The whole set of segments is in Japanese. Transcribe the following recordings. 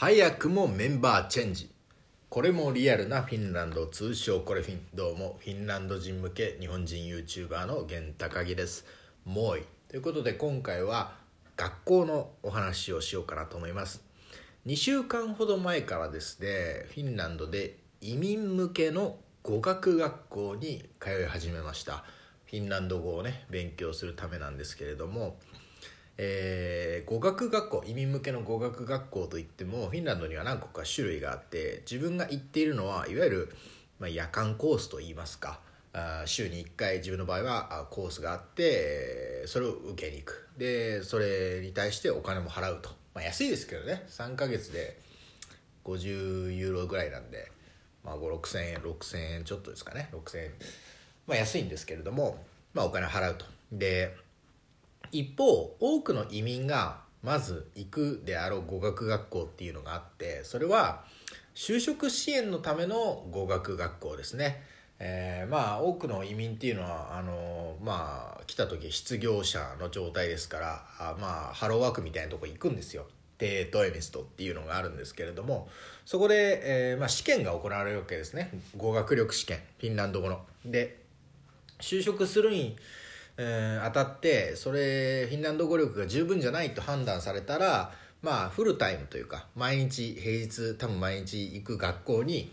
早くもメンバーチェンジ。これもリアルなフィンランド通称。これフィンどうもフィンランド人向け日本人 YouTuber の源高木です。もうい。ということで今回は学校のお話をしようかなと思います。2週間ほど前からですねフィンランドで移民向けの語学学校に通い始めました。フィンランド語をね勉強するためなんですけれどもえー語学学校移民向けの語学学校といってもフィンランドには何個か種類があって自分が行っているのはいわゆる、まあ、夜間コースといいますかあ週に1回自分の場合はコースがあってそれを受けに行く。でそれに対してお金も払うと、まあ、安いですけどね。3ヶ月で50ユーロぐらいなんで、まあ、5 6千円6千円ちょっとですかね。6千円。まあ安いんですけれども、まあ、お金払うと。で一方多くの移民がまず行くであろう語学学校っていうのがあってそれは就職支援のための語学学校ですね、えーまあ多くの移民っていうのはあのまあ来た時失業者の状態ですからあまあハローワークみたいなとこ行くんですよ。テートエミストっていうのがあるんですけれどもそこで、えーまあ、試験が行われるわけですね。語学力試験フィンランド語の。で就職するに、えー当たってそれフィンランド語力が十分じゃないと判断されたらまあフルタイムというか毎日平日多分毎日行く学校に、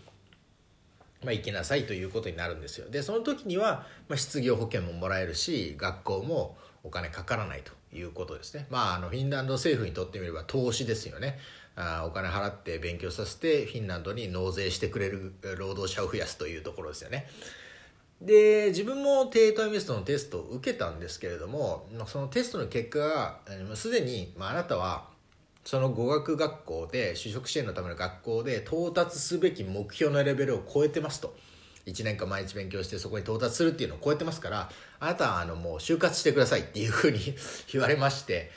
まあ、行きなさいということになるんですよ。でその時には、まあ、失業保険ももらえるし学校もお金かからないということですね。まああのフィンランド政府にとってみれば投資ですよね。あお金払って勉強させてフィンランドに納税してくれる労働者を増やすというところですよね。で自分もテートエミストのテストを受けたんですけれどもそのテストの結果がすでに、まあ、あなたはその語学学校で就職支援のための学校で到達すべき目標のレベルを超えてますと。1年間毎日勉強してそこに到達するっていうのを超えてますからあなたはあのもう就活してくださいっていうふうに 言われまして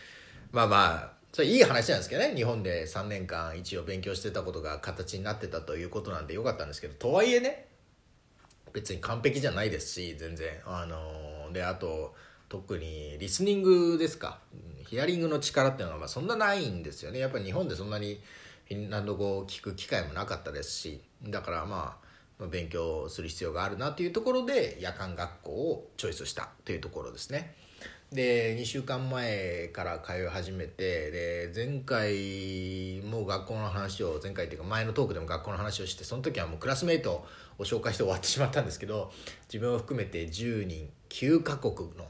まあまあそれいい話なんですけどね。日本で3年間一応勉強してたことが形になってたということなんでよかったんですけどとはいえね別に完璧じゃないですし全然。あのであと特にリスニングですか。ヒアリングの力っていうのはまあそんなないんですよね。やっぱり日本でそんなにフィンランド語を聞く機会もなかったですし。だからまあ勉強する必要があるなというところで夜間学校をチョイスしたというところですね。で2週間前から通い始めてで前回も学校の話を前回っていうか前のトークでも学校の話をしてその時はもうクラスメイトを紹介して終わってしまったんですけど自分を含めて10人9カ国の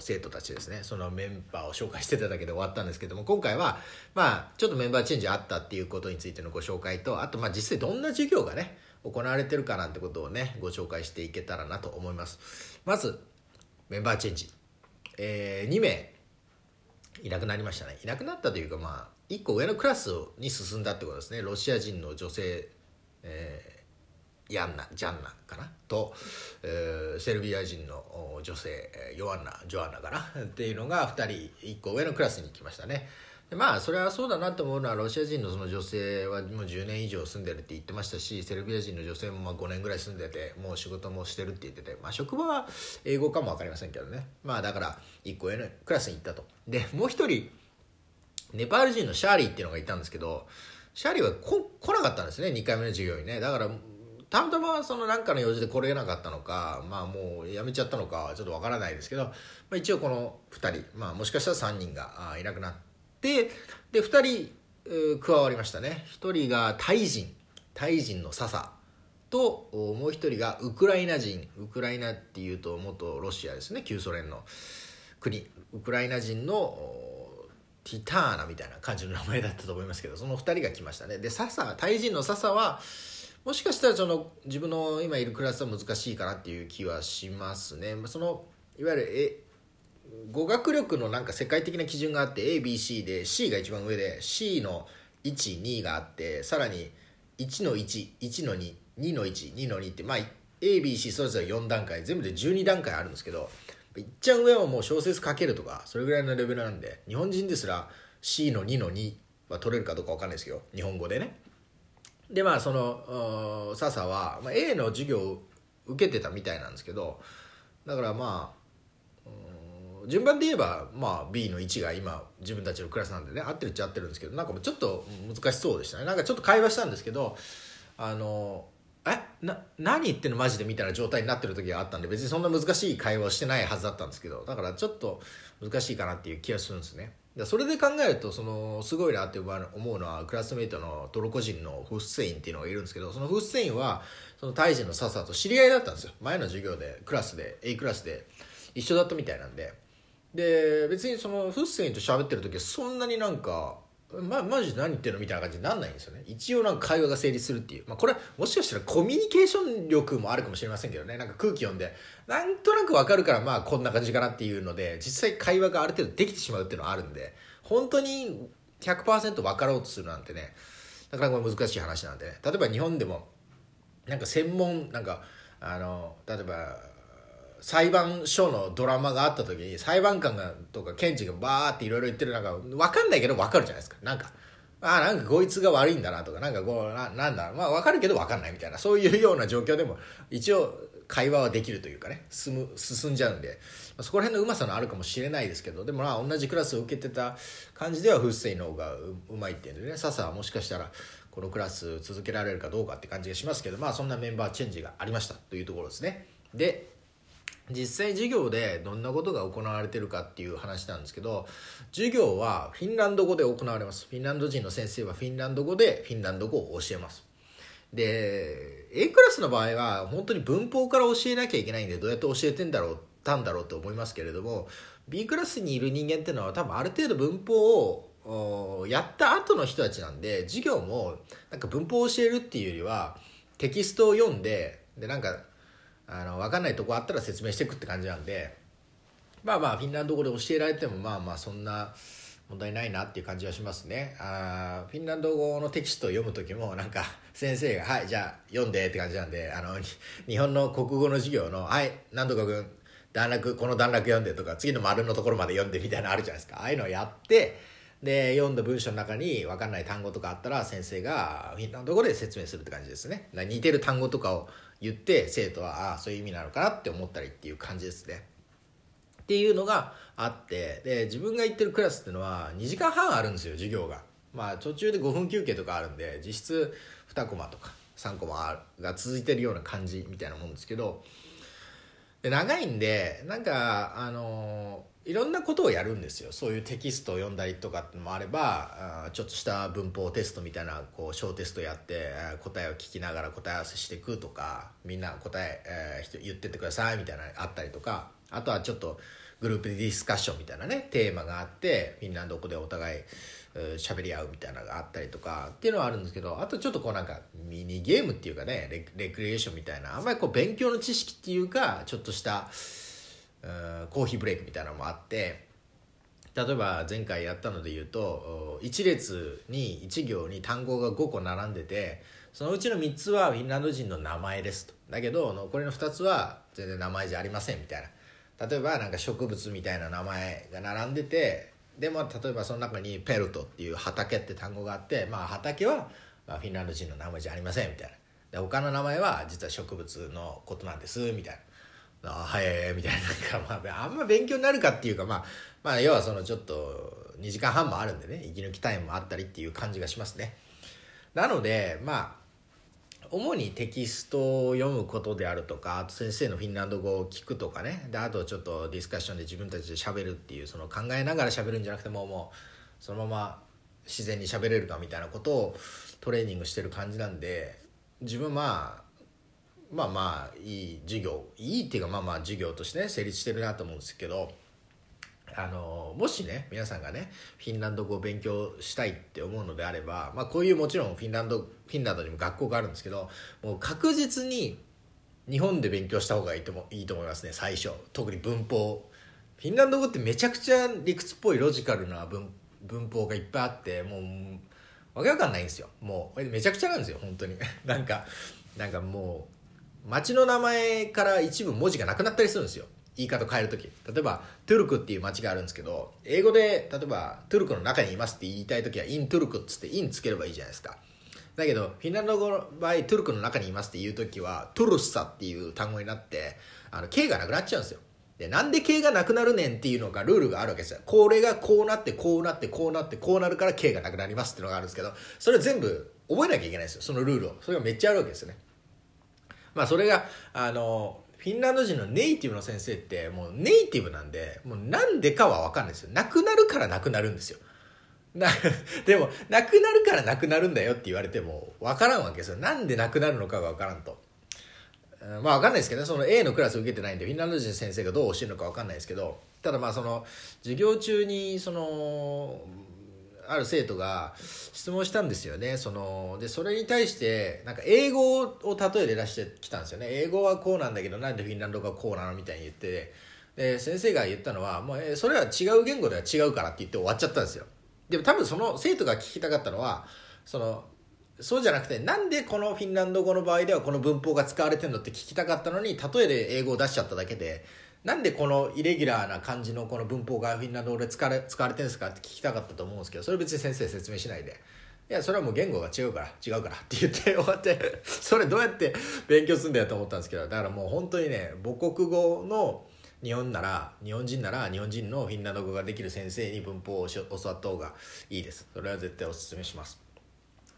生徒たちですね。そのメンバーを紹介してただけで終わったんですけども今回はまあちょっとメンバーチェンジあったっていうことについてのご紹介とあとまあ実際どんな授業がね行われてるかなんてことをねご紹介していけたらなと思います。まずメンバーチェンジ。えー2名いなくなりましたね。いなくなったというかまあ1個上のクラスに進んだってことですね。ロシア人の女性、えーヤンナジャンナかな？と、えーセルビア人の女性ヨアンナジョアンナかな？っていうのが2人1個上のクラスに行きましたね。まあそれはそうだなと思うのはロシア人のその女性はもう10年以上住んでるって言ってましたしセルビア人の女性もまあ5年ぐらい住んでてもう仕事もしてるって言ってて、まあ、職場は英語かも分かりませんけどね。まあだから1個上のクラスに行ったと。でもう一人ネパール人のシャーリーっていうのがいたんですけどシャーリーはこ来なかったんですね2回目の授業にね。だからたまたまその何かの用事で来れなかったのかまあもうやめちゃったのかちょっとわからないですけど、まあ、一応この2人、まあ、もしかしたら3人がいなくなってで2人加わりましたね。1人がタイ人。タイ人の笹ともう1人がウクライナ人。ウクライナっていうと元ロシアですね。旧ソ連の国。ウクライナ人のティターナみたいな感じの名前だったと思いますけどその2人が来ましたね。で笹タイ人の笹はもしかしたらその自分の今いるクラスは難しいかなっていう気はしますね。そのいわゆる語学力のなんか世界的な基準があって ABC で C が一番上で C の12があってさらに1の11の22の12の2ってまあ ABC それぞれ4段階全部で12段階あるんですけどいっちゃん上はもう小説書けるとかそれぐらいのレベルなんで日本人ですら C の2の2は取れるかどうか分かんないですけど日本語でね。でまあその笹は、まあ、A の授業を受けてたみたいなんですけどだからまあうん順番で言えば、まあ、B の1が今自分たちのクラスなんでね合ってるっちゃ合ってるんですけどなんかもうちょっと難しそうでしたね。なんかちょっと会話したんですけどあのえな何言ってんのマジでみたいな状態になってる時があったんで別にそんな難しい会話をしてないはずだったんですけどだからちょっと難しいかなっていう気がするんですね。それで考えるとそのすごいなって思うのはクラスメイトのトルコ人のフッセインっていうのがいるんですけどそのフッセインはそのタイ人のササと知り合いだったんですよ。前の授業でクラスで A クラスで一緒だったみたいなんで。で別にそのフッセインと喋ってる時はそんなになんかま、マジで何言ってんのみたいな感じになんないんですよね。一応なんか会話が成立するっていう、まあ、これもしかしたらコミュニケーション力もあるかもしれませんけどね。なんか空気読んで。なんとなく分かるからまあこんな感じかなっていうので実際会話がある程度できてしまうっていうのはあるんで。本当に100%分かろうとするなんてね。なかなか難しい話なんでね。例えば日本でもなんか専門なんかあの例えば裁判所のドラマがあった時に裁判官がとか検事がバーっていろいろ言ってるなんか分かんないけど分かるじゃないですか。なんかああなんかこいつが悪いんだなとかなんかこうななんだまあ分かるけど分かんないみたいな。そういうような状況でも一応会話はできるというかね。進む進んじゃうんで、そこら辺のうまさのあるかもしれないですけどでもまあ同じクラスを受けてた感じではフッセイの方がうまいっていうんでね。笹はもしかしたらこのクラス続けられるかどうかって感じがしますけどまあそんなメンバーチェンジがありましたというところですね。で実際授業でどんなことが行われてるかっていう話なんですけど授業はフィンランド語で行われます。フィンランド人の先生はフィンランド語でフィンランド語を教えます。で A クラスの場合は本当に文法から教えなきゃいけないんでどうやって教えてんだろうたんだろうと思いますけれども B クラスにいる人間っていうのは多分ある程度文法をやった後の人たちなんで授業もなんか文法を教えるっていうよりはテキストを読んででなんかあの分かんないとこあったら説明していくって感じなんでまあまあフィンランド語で教えられてもまあまあそんな問題ないなっていう感じはしますね。あフィンランド語のテキストを読む時もなんか 先生が「はいじゃあ読んで」って感じなんであの日本の国語の授業の「はい何とか君段落この段落読んで」とか次の丸のところまで読んでみたいなのあるじゃないですか。ああいうのをやってで読んだ文章の中に分かんない単語とかあったら先生がフィンランド語で説明するって感じですね。似てる単語とかを言って生徒はああそういう意味なのかなって思ったりっていう感じですね。っていうのがあってで自分が行ってるクラスっていうのは2時間半あるんですよ授業が。まあ途中で5分休憩とかあるんで実質2コマとか3コマが続いてるような感じみたいなもんですけどで長いんでなんかあのいろんなことをやるんですよ。そういうテキストを読んだりとかってのもあればちょっとした文法テストみたいなこう小テストやって答えを聞きながら答え合わせしていくとかみんな答ええー、言ってってくださいみたいなのあったりとかあとはちょっとグループディスカッションみたいなねテーマがあってフィンランド語でお互い喋り合うみたいなのがあったりとかっていうのはあるんですけどあとちょっとこうなんかミニゲームっていうかねレレクリエーションみたいなあんまりこう勉強の知識っていうかちょっとしたコーヒーブレイクみたいなのもあって例えば前回やったので言うと1列に1行に単語が5個並んでてそのうちの3つはフィンランド人の名前ですと。だけど残りの2つは全然名前じゃありませんみたいな。例えばなんか植物みたいな名前が並んでてでも例えばその中にペルトっていう畑って単語があってまあ畑はフィンランド人の名前じゃありませんみたいな。で他の名前は実は植物のことなんですみたいな。あはいみたいな。なんか、まあ、あんま勉強になるかっていうか、まあ、まあ要はそのちょっと2時間半もあるんでね息抜きタイムもあったりっていう感じがしますね。なのでまあ主にテキストを読むことであるとかあと先生のフィンランド語を聞くとかね。であとちょっとディスカッションで自分たちで喋るっていうその考えながら喋るんじゃなくてももうそのまま自然に喋れるかみたいなことをトレーニングしてる感じなんで自分まあまあまあいい授業いいっていうかまあまあ授業としてね成立してるなと思うんですけどあのもしね皆さんがねフィンランド語を勉強したいって思うのであれば、まあ、こういうもちろんフィンランドフィンランドにも学校があるんですけどもう確実に日本で勉強した方がいいともいいと思いますね最初。特に文法。フィンランド語ってめちゃくちゃ理屈っぽいロジカルな文文法がいっぱいあってもうわけわかんないんですよ。もうめちゃくちゃなんですよ本当に。なんかなんかもう町の名前から一部文字がなくなったりするんですよ言い方変える時例えばトゥルクっていう町があるんですけど英語で例えばトゥルクの中にいますって言いたい時はイントゥルクっつってインつければいいじゃないですかだけどフィンランド語の場合トゥルクの中にいますって言う時はトゥルッサっていう単語になってあの K がなくなっちゃうんですよで、なんで K がなくなるねんっていうのがルールがあるわけですよ。これがこうなって、こうなって、こうなって、こうなるから K がなくなりますっていうのがあるんですけど、それ全部覚えなきゃいけないんですよ。そのルールを。それがめっちゃあるわけですよね。まあそれが、あの、フィンランド人のネイティブの先生ってもうネイティブなんで、もうなんでかはわかんないですよ。なくなるからなくなるんですよ。な、でも、なくなるからなくなるんだよって言われても、わからんわけですよ。なんでなくなるのかがわからんと。まあわかんないですけどね、その A のクラス受けてないんで、フィンランド人先生がどう教えるのかわかんないですけど、ただまあその、授業中に、その、ある生徒が質問したんですよね。その、で、それに対して、なんか英語を例えで出してきたんですよね。英語はこうなんだけど、なんでフィンランド語がこうなのみたいに言って、で、先生が言ったのは、もう、えそれは違う言語では違うからって言って終わっちゃったんですよ。でも多分その生徒が聞きたかったのは、その、そうじゃなくて、なんでこのフィンランド語の場合ではこの文法が使われてるのって聞きたかったのに、例えで英語を出しちゃっただけで、なんでこのイレギュラーな感じのこの文法がフィンランド語で使われ使われてるんですかって聞きたかったと思うんですけど、それ別に先生説明しないで。いや、それはもう言語が違うから、違うからって言って終わって、それどうやって勉強するんだよと思ったんですけど、だからもう本当にね、母国語の日本なら日本人なら日本人のフィンランド語ができる先生に文法を教わった方がいいですそれは絶対おすすめします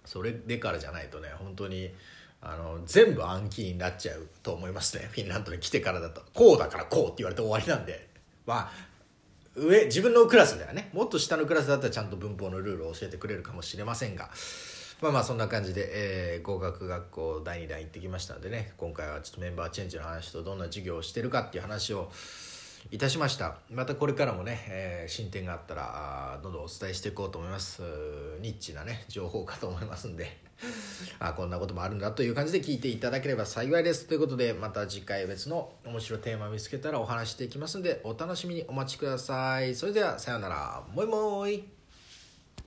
それでからじゃないとね本当にあの全部暗記になっちゃうと思いますね フィンランドに来てからだと。こうだからこうって言われて終わりなんで。まあ上自分のクラスではね。もっと下のクラスだったらちゃんと文法のルールを教えてくれるかもしれませんが。まあまあそんな感じで、えー、合格学校第2弾行ってきましたんでね。今回はちょっとメンバーチェンジの話とどんな授業をしてるかっていう話をいたしました。またこれからもね、えー、進展があったらどんどんお伝えしていこうと思います。ニッチなね情報かと思いますんで。あこんなこともあるんだという感じで聞いていただければ幸いです。ということでまた次回別の面白いテーマ見つけたらお話していきますんでお楽しみにお待ちください。それではさようなら。もいもーい。